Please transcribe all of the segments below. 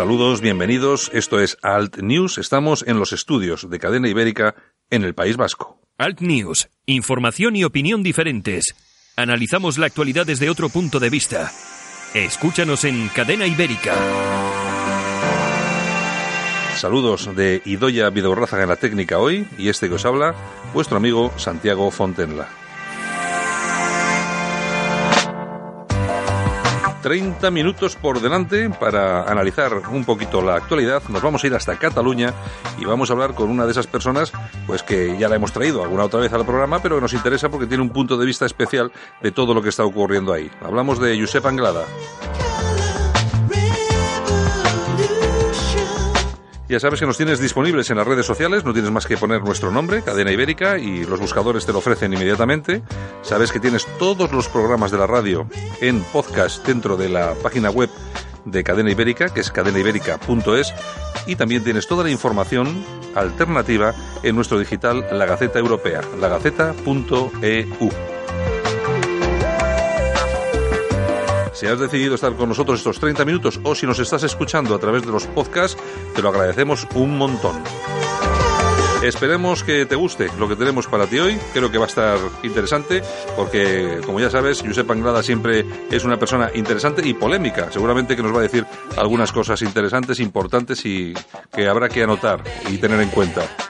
Saludos, bienvenidos. Esto es Alt News. Estamos en los estudios de Cadena Ibérica en el País Vasco. Alt News. Información y opinión diferentes. Analizamos la actualidad desde otro punto de vista. Escúchanos en Cadena Ibérica. Saludos de Idoya Vidorrázaga en la técnica hoy y este que os habla, vuestro amigo Santiago Fontenla. 30 minutos por delante para analizar un poquito la actualidad. Nos vamos a ir hasta Cataluña y vamos a hablar con una de esas personas, pues que ya la hemos traído alguna otra vez al programa, pero que nos interesa porque tiene un punto de vista especial de todo lo que está ocurriendo ahí. Hablamos de Josep Anglada. Ya sabes que nos tienes disponibles en las redes sociales, no tienes más que poner nuestro nombre, Cadena Ibérica, y los buscadores te lo ofrecen inmediatamente. Sabes que tienes todos los programas de la radio en podcast dentro de la página web de Cadena Ibérica, que es cadenaibérica.es, y también tienes toda la información alternativa en nuestro digital La Gaceta Europea, lagaceta.eu. Si has decidido estar con nosotros estos 30 minutos o si nos estás escuchando a través de los podcasts, te lo agradecemos un montón. Esperemos que te guste lo que tenemos para ti hoy. Creo que va a estar interesante porque, como ya sabes, Josep Anglada siempre es una persona interesante y polémica. Seguramente que nos va a decir algunas cosas interesantes, importantes y que habrá que anotar y tener en cuenta.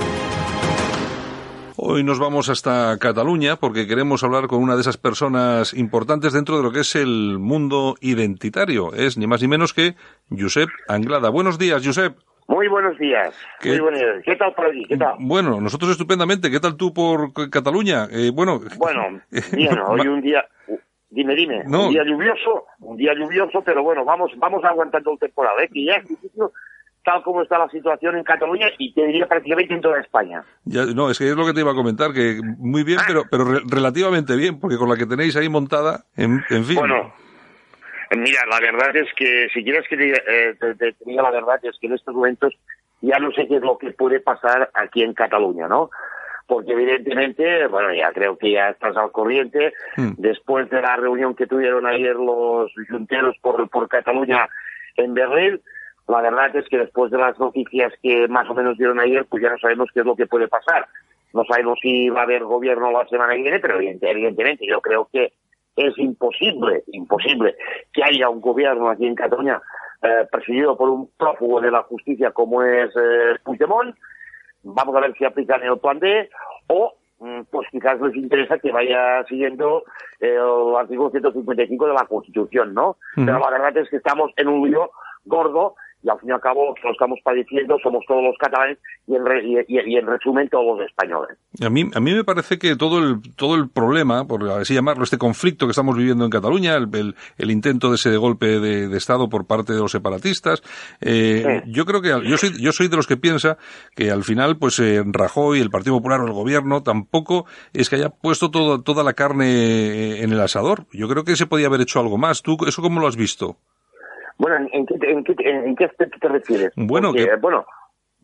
Hoy nos vamos hasta Cataluña porque queremos hablar con una de esas personas importantes dentro de lo que es el mundo identitario. Es ni más ni menos que Josep Anglada. Buenos días, Josep. Muy buenos días. ¿Qué, Muy buenos días. ¿Qué tal por allí? ¿Qué tal? Bueno, nosotros estupendamente. ¿Qué tal tú por Cataluña? Eh, bueno, bueno, bien, hoy un día... Dime, dime. Un día lluvioso, un día lluvioso, pero bueno, vamos vamos aguantando el temporal, ¿eh? Que ya en principio tal como está la situación en Cataluña y te diría prácticamente en toda España. Ya, no, es que es lo que te iba a comentar, que muy bien, ah. pero, pero relativamente bien, porque con la que tenéis ahí montada, en, fin. Bueno, mira, la verdad es que, si quieres que eh, te, diga la verdad, es que en estos momentos ya no sé qué es lo que puede pasar aquí en Cataluña, ¿no? Porque evidentemente, bueno, ya creo que ya estás al corriente, hmm. después de la reunión que tuvieron ayer los junteros por, por Cataluña en Berlín, la verdad es que después de las noticias que más o menos dieron ayer, pues ya no sabemos qué es lo que puede pasar. No sabemos si va a haber gobierno la semana que viene, pero evidentemente yo creo que es imposible, imposible que haya un gobierno aquí en Cataluña eh, presidido por un prófugo de la justicia como es eh, Puigdemont. Vamos a ver si aplican el plan D o mm, pues quizás les interesa que vaya siguiendo el artículo 155 de la Constitución, ¿no? Pero la verdad es que estamos en un lío gordo y al fin y al cabo lo estamos padeciendo somos todos los catalanes y en, y, en resumen todos los españoles. A mí, a mí me parece que todo el, todo el problema, por así llamarlo, este conflicto que estamos viviendo en Cataluña, el, el, intento de ese golpe de, Estado por parte de los separatistas, eh, yo creo que yo soy, yo soy de los que piensa que al final, pues eh, Rajoy, el Partido Popular o el Gobierno tampoco es que haya puesto todo, toda la carne en el asador. Yo creo que se podía haber hecho algo más. ¿Tú eso cómo lo has visto? Bueno, ¿en qué, en qué, en qué aspecto te refieres? Bueno, bueno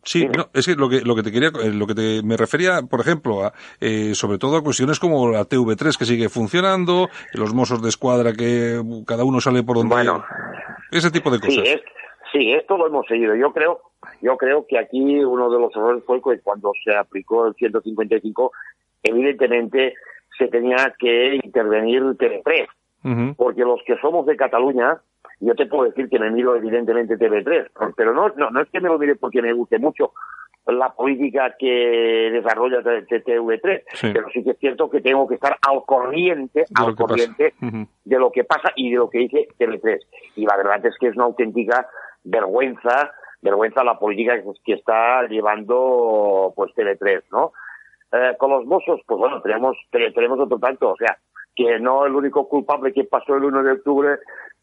Sí, no, es que lo que lo que te quería, lo que te, me refería, por ejemplo, a, eh, sobre todo a cuestiones como la TV3 que sigue funcionando, los mozos de escuadra que cada uno sale por donde, bueno, ese tipo de cosas. Sí, es, sí, esto lo hemos seguido. Yo creo, yo creo que aquí uno de los errores fue que cuando se aplicó el 155, evidentemente se tenía que intervenir TV3, porque los que somos de Cataluña yo te puedo decir que me miro evidentemente TV3, pero no, no, no es que me lo mire porque me guste mucho la política que desarrolla TV3, pero sí que es cierto que tengo que estar al corriente, al corriente de lo que pasa y de lo que dice TV3. Y la verdad es que es una auténtica vergüenza, vergüenza la política que está llevando pues TV3, ¿no? Eh, con los mozos, pues bueno, tenemos, tenemos otro tanto, o sea, que no el único culpable que pasó el 1 de octubre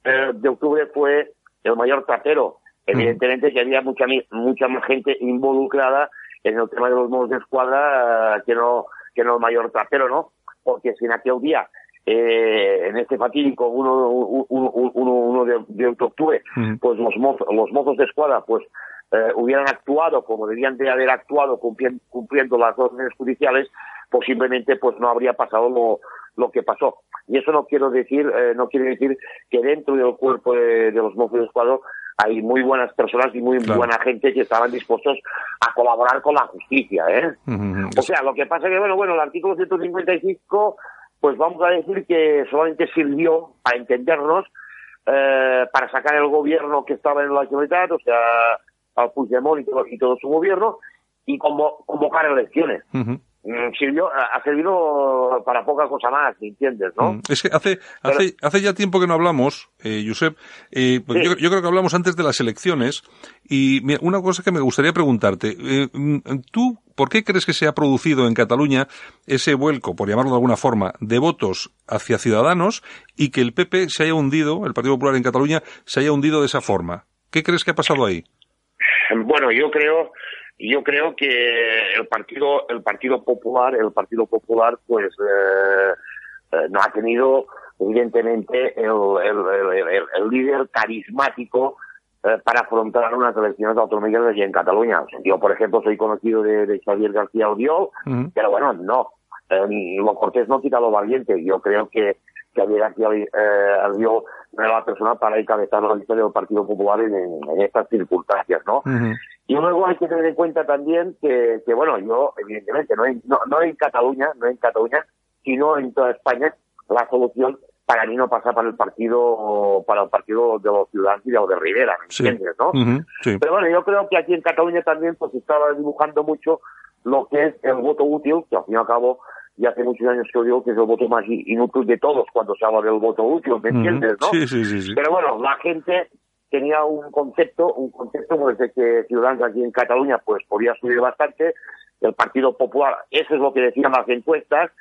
eh, de octubre fue el mayor trapero. Evidentemente que había mucha mucha más gente involucrada en el tema de los modos de escuadra que no que no el mayor trapero, ¿no? Porque si en aquel día eh, en este fatídico 1 uno, uno, uno, de, de, octubre, pues los mozos, los mozos de escuadra pues eh, hubieran actuado como debían de haber actuado cumpliendo, cumpliendo las órdenes judiciales, pues simplemente pues no habría pasado lo, lo que pasó. Y eso no quiero decir, eh, no quiere decir que dentro del cuerpo de, de los mozos de escuadra hay muy buenas personas y muy buena gente que estaban dispuestos a colaborar con la justicia, ¿eh? O sea, lo que pasa que, bueno, bueno, el artículo 155, pues vamos a decir que solamente sirvió, para entendernos, eh, para sacar el gobierno que estaba en la Generalitat, o sea, al Puigdemont y todo, y todo su gobierno, y como, convocar elecciones. Sirvió, ha servido para poca cosa más, ¿me entiendes, no? Mm, es que hace, hace, hace ya tiempo que no hablamos, eh, Josep, eh, pues yo, yo, creo que hablamos antes de las elecciones, y una cosa que me gustaría preguntarte, eh, mm, ¿tú por qué crees que se ha producido en Cataluña ese vuelco, por llamarlo de alguna forma, de votos hacia Ciudadanos y que el PP se haya hundido, el Partido Popular en Cataluña, se haya hundido de esa forma? ¿Qué crees que ha pasado ahí? Bueno, yo creo yo creo que el partido el partido popular el partido popular pues eh, eh, no ha tenido evidentemente el, el, líder carismático eh, para afrontar unas elecciones autonómicas allí en Cataluña. Yo, por ejemplo, soy conocido de, Xavier García Oriol, pero bueno, no. lo cortés no quita lo valiente. Yo creo que Xavier García Oriol era la persona para encabezar la lista del Partido Popular en, estas circunstancias, ¿no? Y luego hay que tener en cuenta también que, que bueno, yo, evidentemente, no en, no, no en Cataluña, no en Cataluña, sino en toda España, la solución para mí no pasa para el partido para el partido de los ciudadanos y de los de Rivera, ¿me entiendes, no? Pero bueno, yo creo que aquí en Cataluña también pues estaba dibujando mucho lo que es el voto útil, que al fin y al cabo ya hace muchos años que digo que es el voto más inútil de todos cuando se habla del voto útil, ¿me entiendes, no? Sí, sí, sí, Pero bueno, la gente tenía un concepto, un concepto pues, de que Ciudadanos aquí en Cataluña pues podía subir bastante, el Partido Popular, eso es lo que decían las encuestas,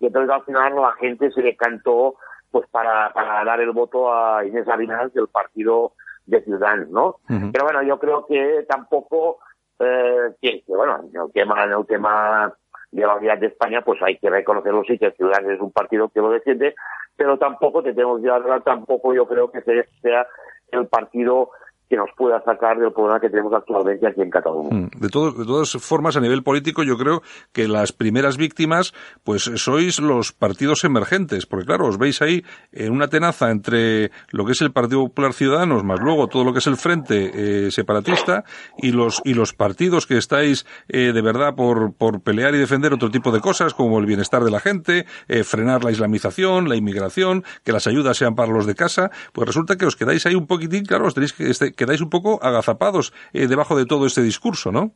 y entonces al final la gente se decantó pues para, para dar el voto a Inés Arenal del partido de Ciudadanos, ¿no? Pero bueno, yo creo que tampoco, eh, que, bueno, en el tema, en el tema de la unidad de España, pues hay que reconocerlo sí que Ciudadanos es un partido que lo defiende, pero tampoco tenemos ya tampoco yo creo que sea el partido que nos pueda sacar del problema que tenemos actualmente aquí en Cataluña. Mm, de, de todas formas, a nivel político, yo creo que las primeras víctimas, pues sois los partidos emergentes, porque claro, os veis ahí en una tenaza entre lo que es el Partido Popular Ciudadanos, más luego todo lo que es el Frente eh, Separatista, y los, y los partidos que estáis eh, de verdad por, por pelear y defender otro tipo de cosas, como el bienestar de la gente, eh, frenar la islamización, la inmigración, que las ayudas sean para los de casa, pues resulta que os quedáis ahí un poquitín, claro, os tenéis que, este, quedáis un poco agazapados eh, debajo de todo este discurso, ¿no?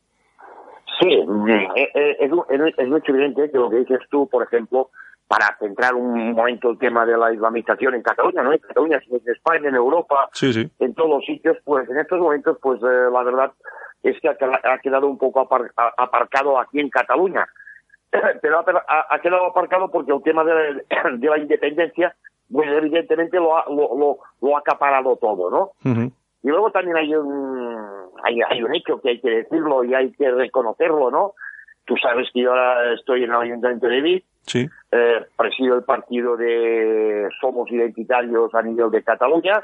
Sí, eh, eh, es, es, mucho evidente que lo que dices tú, por ejemplo, para centrar un momento el tema de la islamización en Cataluña, ¿no? En Cataluña, en España, en Europa, en todos los sitios, pues en estos momentos, pues la verdad es que ha, quedado un poco aparcado aquí en Cataluña. Pero ha, quedado aparcado porque el tema de, de la independencia, pues evidentemente lo ha, lo, lo, ha acaparado todo, ¿no? Y luego también hay un, hay, hay un hecho que hay que decirlo y hay que reconocerlo, ¿no? Tú sabes que yo ahora estoy en el Ayuntamiento de Vic, sí. eh, presido el partido de Somos Identitarios a nivel de Cataluña,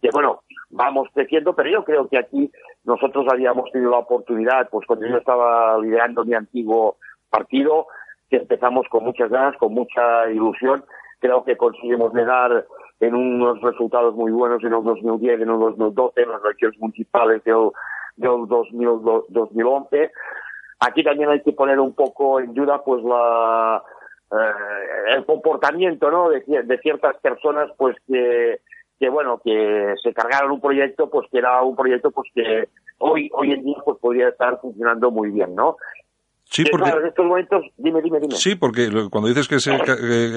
que bueno, vamos creciendo, pero yo creo que aquí nosotros habíamos tenido la oportunidad, pues cuando yo estaba liderando mi antiguo partido, que empezamos con muchas ganas, con mucha ilusión, creo que conseguimos llegar en unos resultados muy buenos en el 2010, en el 2012, en las elecciones municipales del, del 2011. Aquí también hay que poner un poco en duda pues eh, el comportamiento ¿no? de, de ciertas personas pues que que bueno que se cargaron un proyecto pues que era un proyecto pues que hoy hoy en día pues podría estar funcionando muy bien no Sí, porque, en estos momentos, dime, dime, dime. Sí, porque cuando dices que,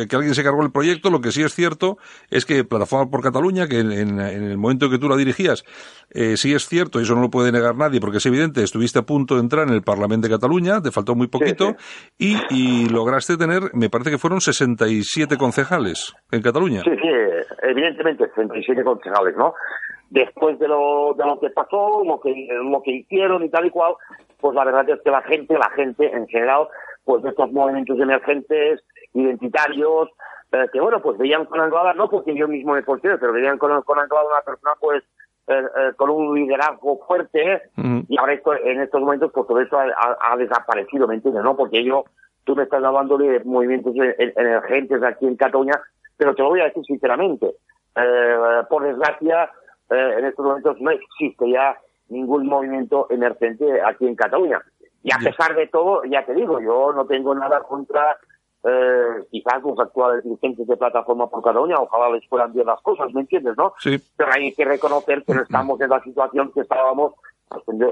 que, alguien se cargó el proyecto, lo que sí es cierto es que Plataforma por Cataluña, que en, el momento en que tú la dirigías, eh, sí es cierto, y eso no lo puede negar nadie, porque es evidente, estuviste a punto de entrar en el Parlamento de Cataluña, te faltó muy poquito, Y, y lograste tener, me parece que fueron 67 concejales en Cataluña. Sí, sí, evidentemente 67 concejales, ¿no? Después de lo, de lo que pasó, lo que, lo que hicieron y tal y cual, pues la verdad es que la gente, la gente en general, pues de estos movimientos emergentes, identitarios, eh, que bueno, pues veían con Anglada, no porque yo mismo me considero, pero veían con, con Anglada una persona pues eh, eh, con un liderazgo fuerte y ahora esto, en estos momentos pues todo eso ha, desaparecido, ¿me entiendes? ¿no? Porque yo, tú me estás hablando de movimientos emergentes aquí en Cataluña, pero te lo voy a decir sinceramente, por desgracia, en estos momentos no existe ya ningún movimiento emergente aquí en Cataluña. Y a pesar de todo, ya te digo, yo no tengo nada contra eh, quizás los actuales dirigentes de Plataforma por Cataluña, ojalá les puedan bien las cosas, ¿me entiendes, no? Sí. Pero hay que reconocer que no estamos en la situación que estábamos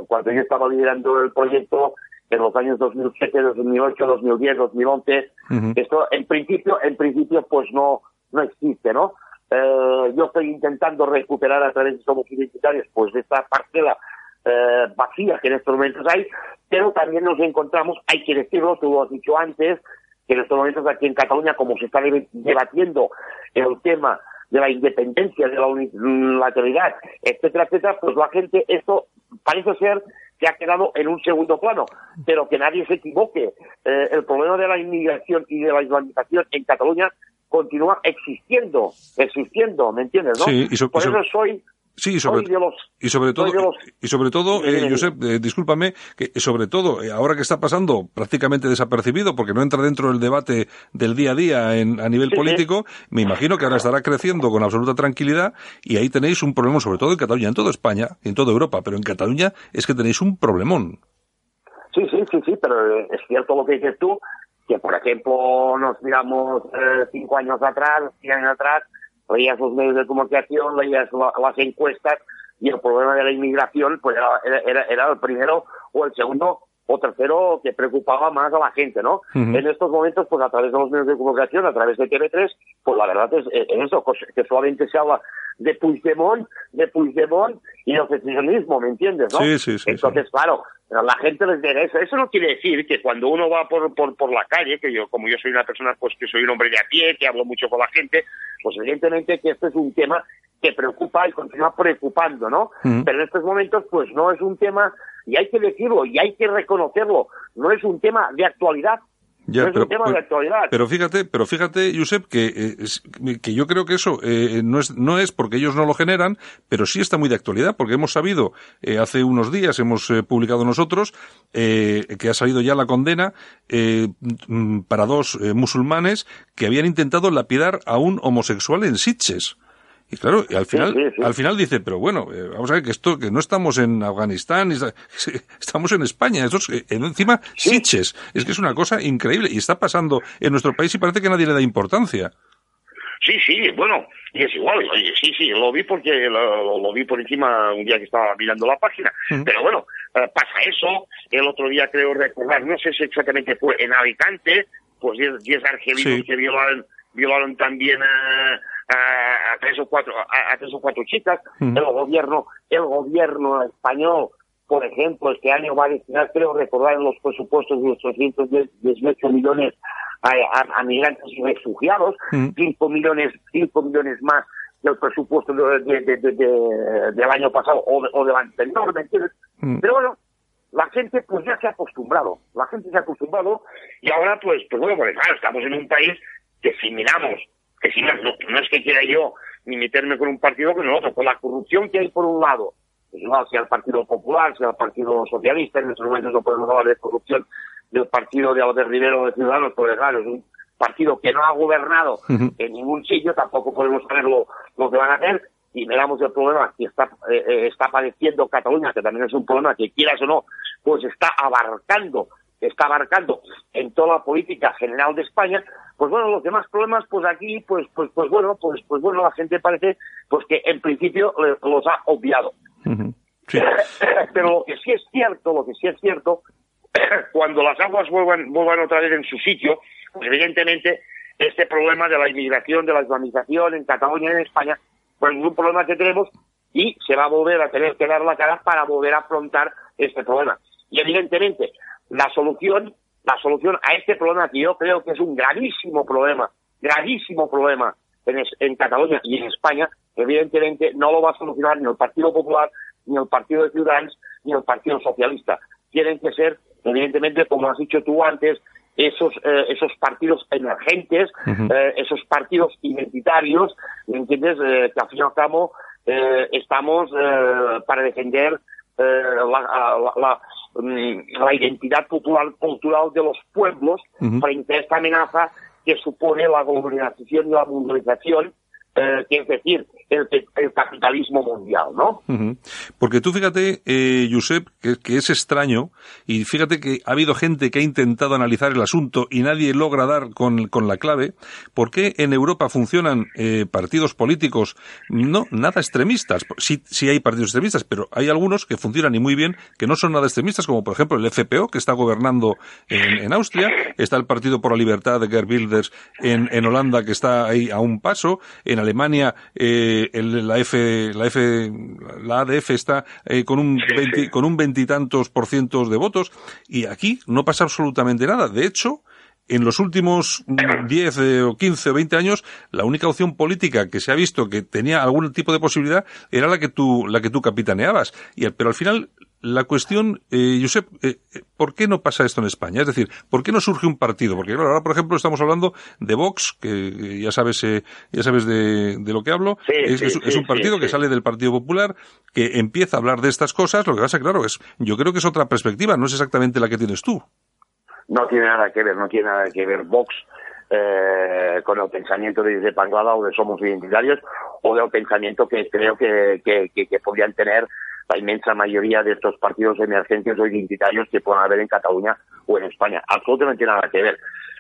cuando yo estaba liderando el proyecto en los años 2007, 2008, 2010, 2011. Esto, en principio, en principio, pues no, no existe, ¿no? Eh, yo estoy intentando recuperar a través de Somos Identitarios, pues de esta parcela eh, vacía que en estos momentos hay, pero también nos encontramos, hay que decirlo, tú lo has dicho antes, que en estos momentos aquí en Cataluña, como se está debatiendo el tema de la independencia, de la unilateralidad, etcétera, etcétera, pues la gente, esto parece ser que ha quedado en un segundo plano, pero que nadie se equivoque. Eh, el problema de la inmigración y de la islamización en Cataluña continúa existiendo, existiendo, ¿me entiendes? ¿no? Sí, Por eso soy Sí, y sobre, y sobre todo, y sobre todo, eh, Josep, eh, discúlpame, que sobre todo, eh, ahora que está pasando prácticamente desapercibido, porque no entra dentro del debate del día a día en, a nivel político, me imagino que ahora estará creciendo con absoluta tranquilidad, y ahí tenéis un problema, sobre todo en Cataluña, en toda España, en toda Europa, pero en Cataluña es que tenéis un problemón. Sí, sí, sí, sí, pero es cierto lo que dices tú, que por ejemplo nos miramos eh, cinco años atrás, cien años atrás, leías los medios de comunicación, leías las encuestas y el problema de la inmigración pues era, era, era el primero o el segundo o tercero que preocupaba más a la gente, ¿no? En estos momentos, pues a través de los medios de comunicación, a través de TV3, pues la verdad es, es eso, que solamente se habla de Puigdemont, de Puigdemont y el feminismo, ¿me entiendes, no? Sí, sí, sí. Entonces, claro, la gente les interesa. Eso no quiere decir que cuando uno va por, por, por la calle, que yo, como yo soy una persona, pues que soy un hombre de a pie, que hablo mucho con la gente, pues evidentemente que este es un tema que preocupa y continúa preocupando, ¿no? Pero en estos momentos, pues no es un tema y hay que decirlo y hay que reconocerlo. No es un tema de actualidad, ya, pero, pero, fíjate, pero fíjate, Josep, que, eh, que yo creo que eso eh, no, es, no es porque ellos no lo generan, pero sí está muy de actualidad, porque hemos sabido, eh, hace unos días hemos publicado nosotros, que ha salido ya la condena para dos musulmanes que habían intentado lapidar a un homosexual en Sitges. Y claro, y al final, al final dice, pero bueno, eh, vamos a ver que esto, que no estamos en Afganistán, estamos en España, esto es, eh, encima Siches, es que es una cosa increíble y está pasando en nuestro país y parece que nadie le da importancia. Sí, sí, bueno, y es igual, sí, sí, lo vi porque lo, vi por encima un día que estaba mirando la página, pero bueno, eh, pasa eso, el otro día creo recordar, no sé si exactamente fue en Alicante, pues 10 argelinos que violaron, violaron también a a, tres o cuatro a, tres o cuatro chicas. El gobierno el gobierno español por ejemplo este año va a destinar creo recordar en los presupuestos de 818 millones a, migrantes y refugiados cinco millones cinco millones más del presupuesto de, del año pasado o, del anterior ¿me entiendes? pero bueno la gente pues ya se ha acostumbrado, la gente se ha acostumbrado y ahora pues, pues bueno, pues claro, estamos en un país que si miramos que si no, no, es que quiera yo ni meterme con un partido con el otro, con la corrupción que hay por un lado, pues igual sea el Partido Popular, sea el Partido Socialista, en estos momentos no podemos hablar de corrupción del partido de Albert Rivero de Ciudadanos, porque claro, es un partido que no ha gobernado en ningún sitio, tampoco podemos saber lo, que van a hacer, y miramos el problema que está, eh, eh, está padeciendo Cataluña, que también es un problema que quieras o no, pues está abarcando está abarcando en toda la política general de España, pues bueno, los demás problemas, pues aquí, pues, pues, pues bueno, pues, pues bueno, la gente parece, pues que en principio los ha obviado. Pero lo que sí es cierto, lo que sí es cierto, cuando las aguas vuelvan, vuelvan otra vez en su sitio, pues evidentemente este problema de la inmigración, de la islamización en Cataluña y en España, pues es un problema que tenemos y se va a volver a tener que dar la cara para volver a afrontar este problema. Y evidentemente, la solución, la solución a este problema que yo creo que es un gravísimo problema, gravísimo problema en, en Cataluña y en España, evidentemente no lo va a solucionar ni el Partido Popular, ni el Partido de Ciudadanos, ni el Partido Socialista. Tienen que ser, evidentemente, como has dicho tú antes, esos, eh, esos partidos emergentes, eh, esos partidos identitarios, ¿entiendes? Eh, que al fin y al cabo estamos para defender la, la, mm, la, identidad cultural, cultural de los pueblos frente a esta amenaza que supone la globalización y la mundialización eh, que es decir, el, capitalismo mundial, ¿no? Porque tú fíjate, eh, Josep, que, es extraño, y fíjate que ha habido gente que ha intentado analizar el asunto y nadie logra dar con, la clave, ¿por qué en Europa funcionan eh, partidos políticos no nada extremistas? Sí, sí hay partidos extremistas, pero hay algunos que funcionan y muy bien, que no son nada extremistas, como por ejemplo el FPO, que está gobernando en, Austria, está el Partido por la Libertad de Gerd Wilders en, en Holanda, que está ahí a un paso, en Alemania eh, la F, la F, la ADF está eh, con un con un veintitantos por ciento de votos y aquí no pasa absolutamente nada. De hecho, en los últimos 10 eh, o 15 o 20 años, la única opción política que se ha visto que tenía algún tipo de posibilidad era la que tú, la que tú capitaneabas. Y, pero al final, la cuestión, eh, Josep, eh, ¿por qué no pasa esto en España? Es decir, ¿por qué no surge un partido? Porque ahora, por ejemplo, estamos hablando de Vox, que ya sabes, eh, ya sabes de, lo que hablo. es, es, un partido que sale del Partido Popular, que empieza a hablar de estas cosas. Lo que pasa, claro, es, yo creo que es otra perspectiva, no es exactamente la que tienes tú. No tiene nada que ver, no tiene nada que ver Vox eh, con el pensamiento de, de Panglada o de Somos Identitarios o del pensamiento que creo que, que, que podrían tener la inmensa mayoría de estos partidos emergentes o identitarios que puedan haber en Cataluña o en España. Absolutamente nada que ver.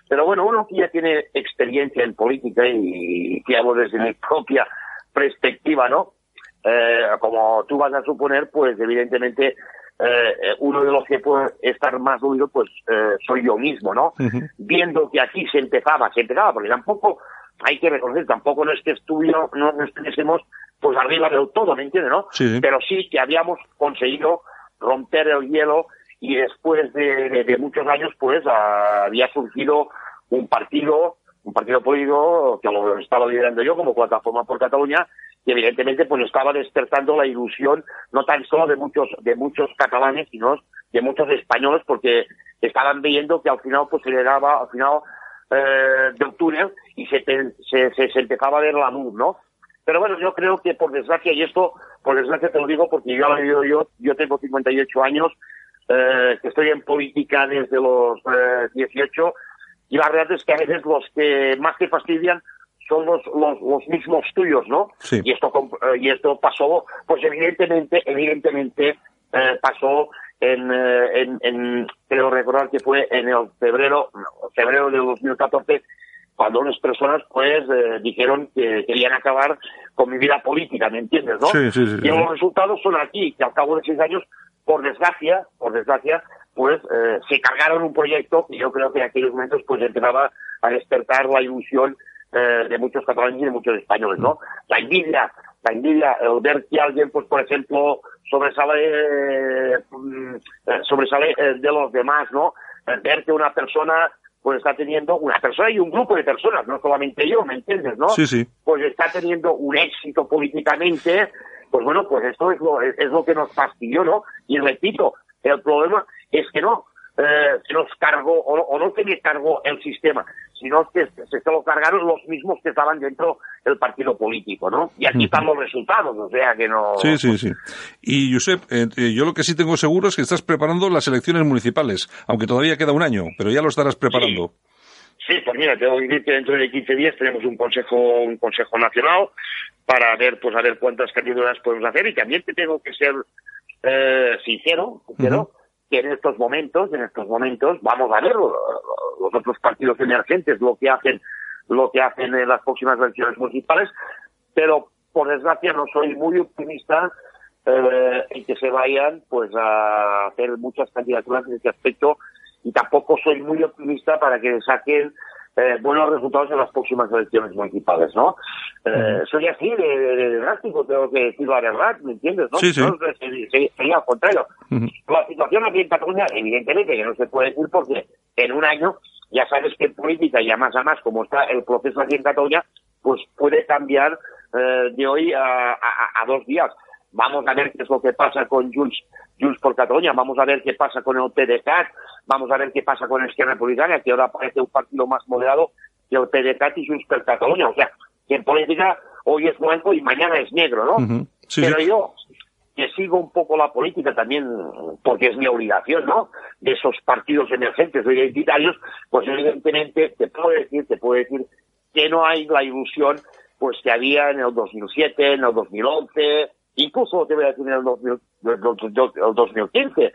Pero bueno, uno que ya tiene experiencia en política y, que hablo desde mi propia perspectiva, ¿no? Eh, como tú vas a suponer, pues evidentemente eh, uno de los que puede estar más dolido, pues eh, soy yo mismo, ¿no? Viendo que aquí se empezaba, se empezaba, porque tampoco hay que reconocer, tampoco no es que no, no estuviésemos pues arriba del todo, ¿me entiendes, no? Pero sí que habíamos conseguido romper el hielo y después de, muchos años, pues había surgido un partido, un partido político que lo estaba liderando yo como plataforma por Cataluña y evidentemente pues estaba despertando la ilusión no tan solo de muchos de muchos catalanes sino de muchos españoles porque estaban viendo que al final pues se le daba al final eh, del túnel y se, se, se, empezaba a ver la luz, ¿no? Pero bueno, yo creo que por desgracia, y esto por desgracia te lo digo porque yo lo he vivido yo, yo tengo 58 años, eh, que estoy en política desde los eh, 18, y la verdad es que a veces los que más te fastidian son los, los, los mismos tuyos, ¿no? Sí. Y esto eh, y esto pasó, pues evidentemente, evidentemente eh, pasó en, eh, en, en, creo recordar que fue en el febrero, febrero de 2014, cuando unas personas pues eh, dijeron que querían acabar con mi vida política, ¿me entiendes, no? Sí, sí, sí, y los resultados son aquí, que al cabo de seis años, por desgracia, por desgracia, pues eh, se cargaron un proyecto y yo creo que en aquellos momentos pues empezaba a despertar la ilusión eh, de muchos catalanes y de muchos españoles, ¿no? La envidia, la envidia, el ver que alguien, pues por ejemplo, sobresale, mm, sobresale de los demás, ¿no? Ver que una persona pues está teniendo una persona y un grupo de personas, no solamente yo, ¿me entiendes, no? Sí, sí. Pues está teniendo un éxito políticamente, pues bueno, pues esto es lo, es, lo que nos fastidió, ¿no? Y repito, el problema es que no, eh, se nos cargó, o, no se me cargó el sistema, sino que se, se lo cargaron los mismos que estaban dentro del partido político, ¿no? Y aquí están los resultados, o sea que no... Sí, sí, sí. Y Josep, eh, eh, yo lo que sí tengo seguro es que estás preparando las elecciones municipales, aunque todavía queda un año, pero ya lo estarás preparando. Sí. pues mira, tengo que decir que dentro de 15 días tenemos un consejo, un consejo nacional para ver, pues a ver cuántas candidaturas podemos hacer y también te tengo que ser eh, sincero, sincero, que en estos momentos, en estos momentos, vamos a ver los otros partidos emergentes lo que hacen, lo que hacen en las próximas elecciones municipales, pero por desgracia no soy muy optimista eh, y que se vayan pues a hacer muchas candidaturas en este aspecto y tampoco soy muy optimista para que saquen eh, buenos resultados en las próximas elecciones municipales, ¿no? Eh, soy así de, drástico, tengo que decir la verdad, ¿me entiendes? ¿no? Sí, sí. sería, al contrario. La situación aquí en Cataluña, evidentemente que no se puede decir porque en un año, ya sabes que en política y a más a más, como está el proceso aquí en Cataluña, pues puede cambiar eh, de hoy a, a, dos días. Vamos a ver qué es lo que pasa con Junts, Junts por Cataluña, vamos a ver qué pasa con el PDCAT, vamos a ver qué pasa con Esquerra Republicana, que ahora parece un partido más moderado que el PDCAT y Junts por Cataluña. O sea, que en política hoy es blanco y mañana es negro, ¿no? Pero yo, que sigo un poco la política también, porque es mi obligación, ¿no? De esos partidos emergentes o identitarios, pues evidentemente te puedo decir, te puedo decir que no hay la ilusión pues que había en el 2007, en el 2011, incluso te voy a decir en el, 2015,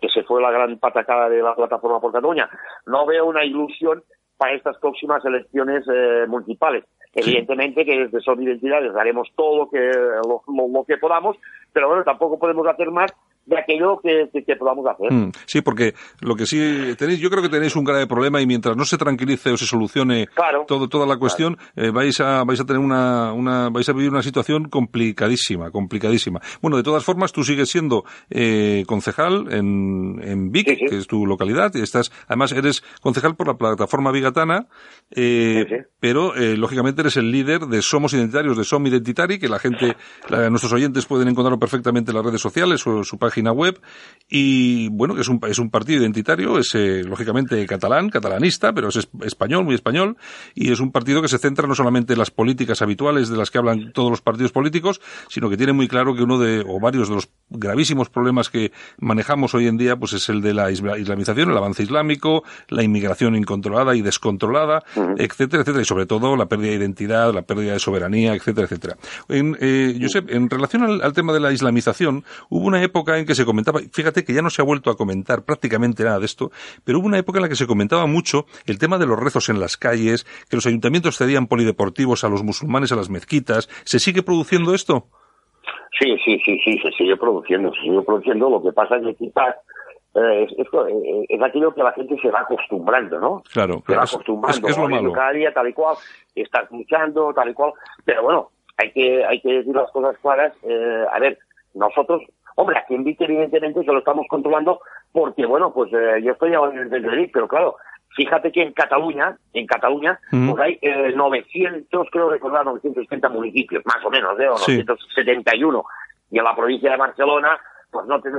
que se fue la gran patacada de la plataforma por Cataluña. No veo una ilusión para estas próximas elecciones eh, municipales. Evidentemente que desde Son Identidades haremos todo lo que, lo que podamos, pero bueno, tampoco podemos hacer más de aquello que, podamos hacer. Mm, sí, porque lo que sí tenéis, yo creo que tenéis un grave problema y mientras no se tranquilice o se solucione todo, toda la cuestión, eh, vais a vais a tener una, una vais a vivir una situación complicadísima, complicadísima. Bueno, de todas formas, tú sigues siendo eh, concejal en, en Vic, que es tu localidad, y estás, además eres concejal por la plataforma Vigatana, eh, pero eh, lógicamente eres el líder de Somos Identitarios, de Som Identitari, que la gente, nuestros oyentes pueden encontrarlo perfectamente en las redes sociales o su página página web y bueno, que es un, es un partido identitario, es eh, lógicamente catalán, catalanista, pero es español, muy español, y es un partido que se centra no solamente en las políticas habituales de las que hablan todos los partidos políticos, sino que tiene muy claro que uno de, o varios de los gravísimos problemas que manejamos hoy en día, pues es el de la islamización, el avance islámico, la inmigración incontrolada y descontrolada, etcétera, etcétera, y sobre todo la pérdida de identidad, la pérdida de soberanía, etcétera, etcétera. En, eh, Josep, en relación al, al tema de la islamización, hubo una época en que se comentaba, fíjate que ya no se ha vuelto a comentar prácticamente nada de esto, pero hubo una época en la que se comentaba mucho el tema de los rezos en las calles, que los ayuntamientos cedían polideportivos a los musulmanes, a las mezquitas. ¿Se sigue produciendo esto? Sí, sí, sí, sí, se sigue produciendo, se sigue produciendo. Lo que pasa es que quizás eh, eh, es, aquello que la gente se va acostumbrando, ¿no? Claro, se va acostumbrando. Es, lo malo. Cada día tal y cual, estás luchando, tal y cual. Pero bueno, hay que, hay que decir las cosas claras. Eh, a ver, nosotros Hombre, aquí en Vic evidentemente se lo estamos controlando porque, bueno, pues eh, yo estoy en el pero claro, fíjate que en Cataluña, en Cataluña, pues hay 900, eh, creo recordar, 970 municipios, más o menos, ¿eh? O 971. Y en la provincia de Barcelona, pues no tengo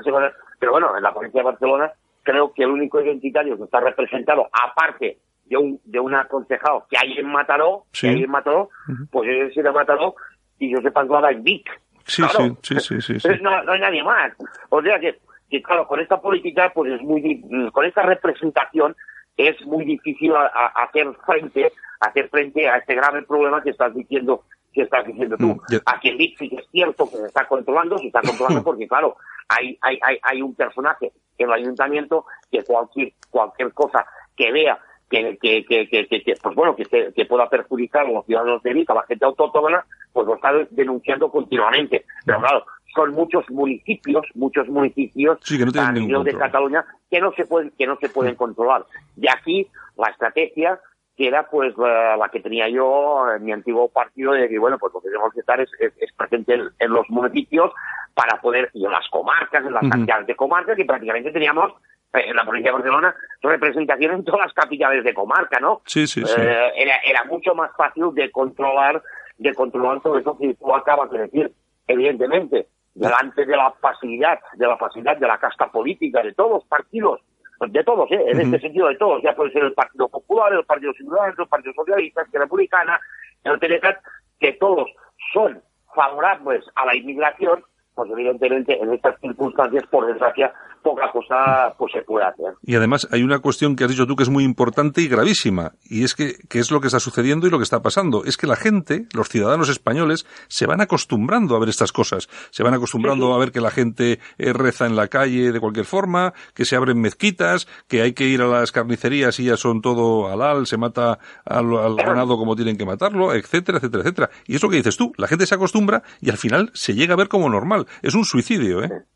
pero bueno, en la provincia de Barcelona creo que el único identitario que está representado, aparte de un, de un aconsejado que hay en Mataró, que hay en Mataró, pues es de Mataró, y yo sepa en Vic. Sí, sí, sí, sí, sí, No, no, hay nadie más. O sea que, que, claro, con esta política, pues es muy, con esta representación, es muy difícil hacer frente, hacer frente a este grave problema que estás diciendo, que estás diciendo tú. Mm, a quien dice que es cierto que se está controlando, se está controlando porque, claro, hay, hay, hay, hay un personaje en el ayuntamiento que cualquier, cualquier cosa que vea que, que, que, que, pues bueno, que, que pueda perjudicar a los ciudadanos de Vic, a la gente autóctona, pues lo está denunciando continuamente. Pero claro, son muchos municipios, muchos municipios a nivel de Cataluña que no se pueden, que no se pueden controlar. Y aquí la estrategia que era pues la, que tenía yo en mi antiguo partido de que bueno pues lo que tenemos que estar es, es, presente en, los municipios para poder y en las comarcas en las cantidades de comarcas que prácticamente teníamos eh, en la provincia de Barcelona representación en todas las capitales de comarca, ¿no? Sí, sí, sí. Eh, era, era mucho más fácil de controlar, de controlar todo eso que tú acabas de decir. Evidentemente, delante de la facilidad, de la facilidad de la casta política de todos los partidos, de todos, ¿eh? en este sentido de todos, ya puede ser el Partido Popular, el Partido Ciudadano, el Partido Socialista, el Republicana, el TNCAT, que todos son favorables a la inmigración, pues evidentemente en estas circunstancias, por desgracia, poca cosa pues se puede hacer. Y además hay una cuestión que has dicho tú que es muy importante y gravísima, y es que, que es lo que está sucediendo y lo que está pasando. Es que la gente, los ciudadanos españoles, se van acostumbrando a ver estas cosas. Se van acostumbrando a ver que la gente eh, reza en la calle de cualquier forma, que se abren mezquitas, que hay que ir a las carnicerías y ya son todo halal, se mata al, al ganado como tienen que matarlo, etcétera, etcétera, etcétera. Y es lo que dices tú, la gente se acostumbra y al final se llega a ver como normal. Es un suicidio, ¿eh? Sí,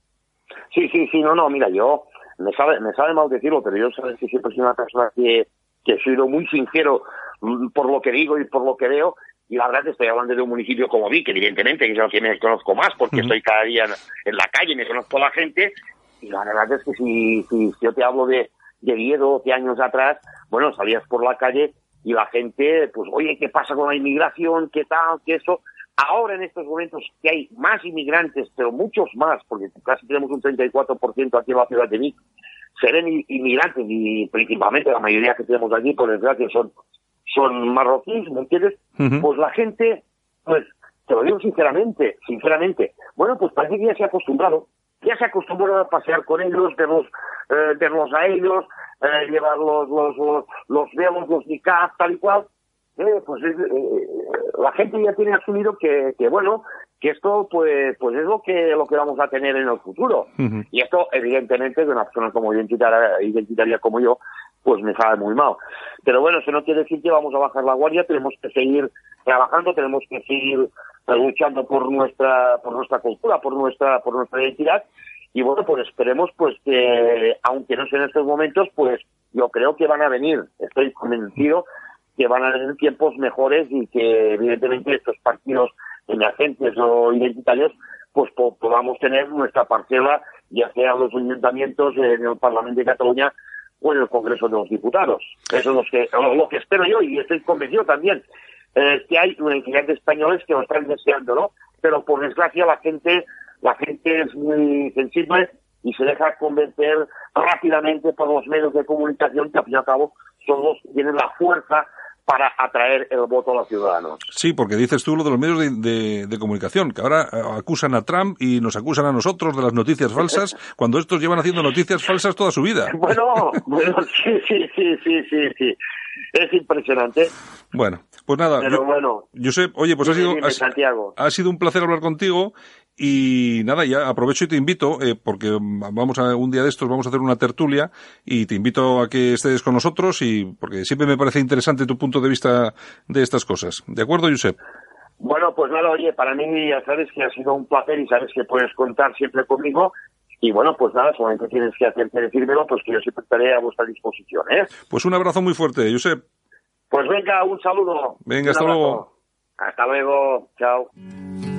sí, sí, no, no, mira, yo, me sabe, me sabe mal decirlo, pero yo sabes que siempre soy una persona que, que he sido muy sincero mm, por lo que digo y por lo que veo, y la verdad que estoy hablando de un municipio como Vic, evidentemente, que es el que me conozco más, porque estoy cada día en, en, la calle, me conozco a la gente, y la verdad es que si, si, si yo te hablo de, de 10 o 12 años atrás, bueno, salías por la calle y la gente, pues, oye, ¿qué pasa con la inmigración? ¿Qué tal? ¿Qué eso? Ahora en estos momentos que hay más inmigrantes, pero muchos más, porque casi tenemos un 34% aquí en la ciudad de Vic, serán inmigrantes y principalmente la mayoría que tenemos aquí, por desgracia, son, son marroquíes, ¿me entiendes? Uh -huh. Pues la gente, pues, te lo digo sinceramente, sinceramente, bueno, pues parece que ya se ha acostumbrado, ya se ha acostumbrado a pasear con ellos, verlos, eh, verlos a ellos, eh, llevar los, los, los, los velos, los tal y cual, eh, pues es, eh, la gente ya tiene asumido que, que, bueno que esto pues pues es lo que lo que vamos a tener en el futuro. Uh -huh. y esto evidentemente de una persona como identitaria, identitaria como yo pues me sabe muy mal. Pero bueno eso no quiere decir que vamos a bajar la guardia tenemos que seguir trabajando tenemos que seguir luchando por nuestra por nuestra cultura por nuestra por nuestra identidad. Y bueno pues esperemos pues que aunque no sea en estos momentos pues yo creo que van a venir. Estoy convencido que van a venir tiempos mejores y que evidentemente estos partidos emergentes o identitarios pues po podamos tener nuestra parcela ya sea en los ayuntamientos en el Parlamento de Cataluña o en el Congreso de los Diputados. Eso es lo que, lo que espero yo y estoy convencido también eh, que hay una cantidad de que lo están deseando, ¿no? Pero por desgracia la gente, la gente es muy sensible y se deja convencer rápidamente por los medios de comunicación que al fin y al cabo son los que tienen la fuerza para atraer el voto a los ciudadanos. Sí, porque dices tú lo de los medios de, de, de, comunicación, que ahora eh, acusan a Trump y nos acusan a nosotros de las noticias falsas, cuando estos llevan haciendo noticias falsas toda su vida. Bueno, bueno sí, sí, sí, sí, sí, sí. Es impresionante. Bueno, pues nada. Pero yo, bueno. Josep, oye, pues ha sido, Santiago. ha sido un placer hablar contigo y nada, ya aprovecho y te invito, eh, porque vamos a un día de estos, vamos a hacer una tertulia y te invito a que estés con nosotros y porque siempre me parece interesante tu punto de vista de estas cosas. ¿De acuerdo, Josep? Bueno, pues nada, oye, para mí ya sabes que ha sido un placer y sabes que puedes contar siempre conmigo. Y bueno, pues nada, solamente tienes que hacerte decírmelo, pues que yo siempre estaré a vuestra disposición, ¿eh? Pues un abrazo muy fuerte, Josep. Pues venga, un saludo. Venga, un hasta abrazo. luego. Hasta luego, chao.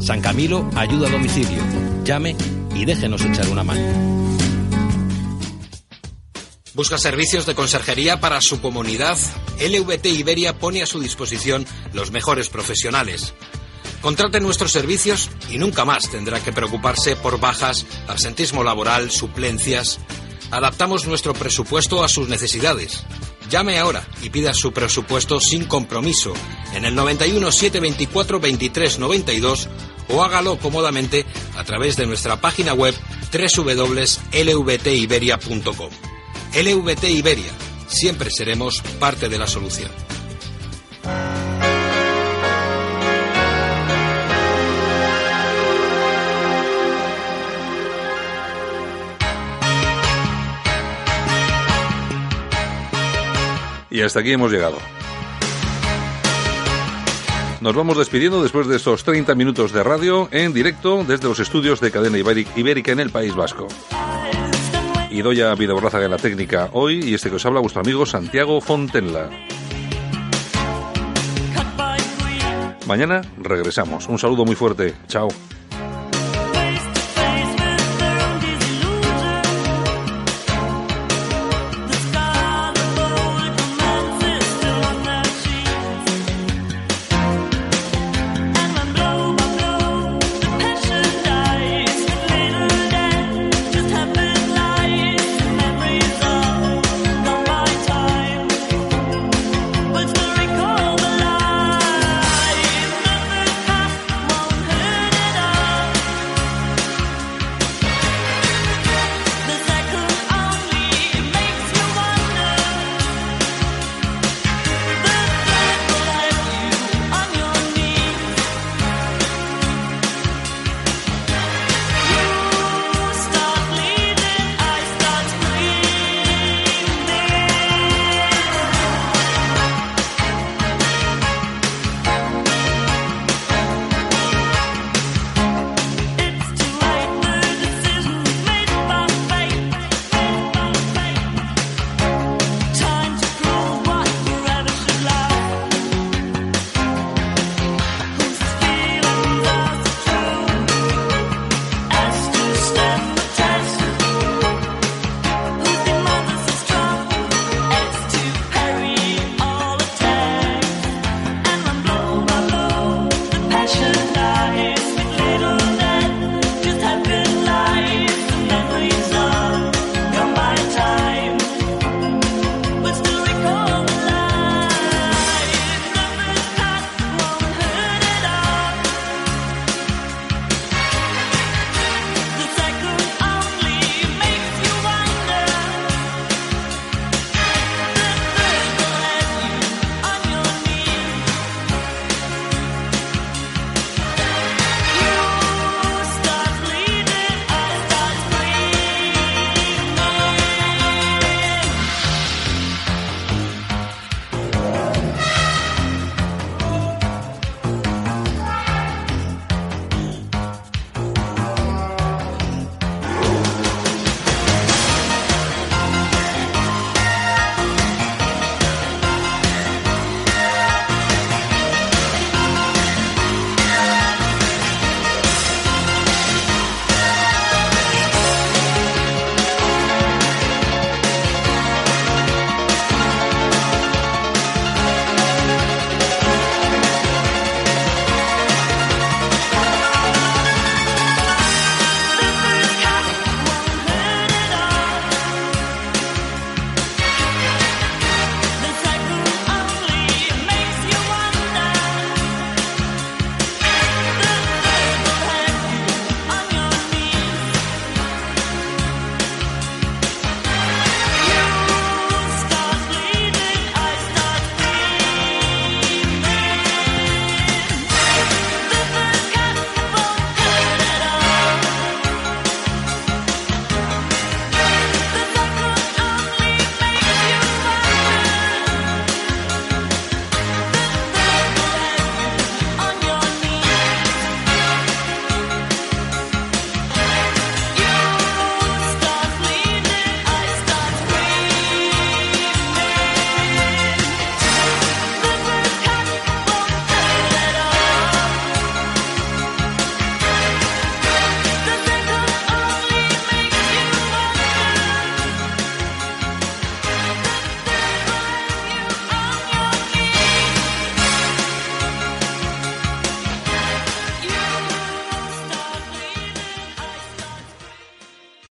San Camilo ayuda a domicilio. Llame y déjenos echar una mano. ¿Busca servicios de conserjería para su comunidad? LVT Iberia pone a su disposición los mejores profesionales. Contrate nuestros servicios y nunca más tendrá que preocuparse por bajas, absentismo laboral, suplencias. Adaptamos nuestro presupuesto a sus necesidades. Llame ahora y pida su presupuesto sin compromiso en el 91 724 23 92 o hágalo cómodamente a través de nuestra página web www.lvtiberia.com. LVT Iberia, siempre seremos parte de la solución. Y hasta aquí hemos llegado. Nos vamos despidiendo después de estos 30 minutos de radio en directo desde los estudios de Cadena Ibérica en el País Vasco. Y doy a Vida Borraza en la técnica hoy y este que os habla vuestro amigo Santiago Fontenla. Mañana regresamos. Un saludo muy fuerte. Chao.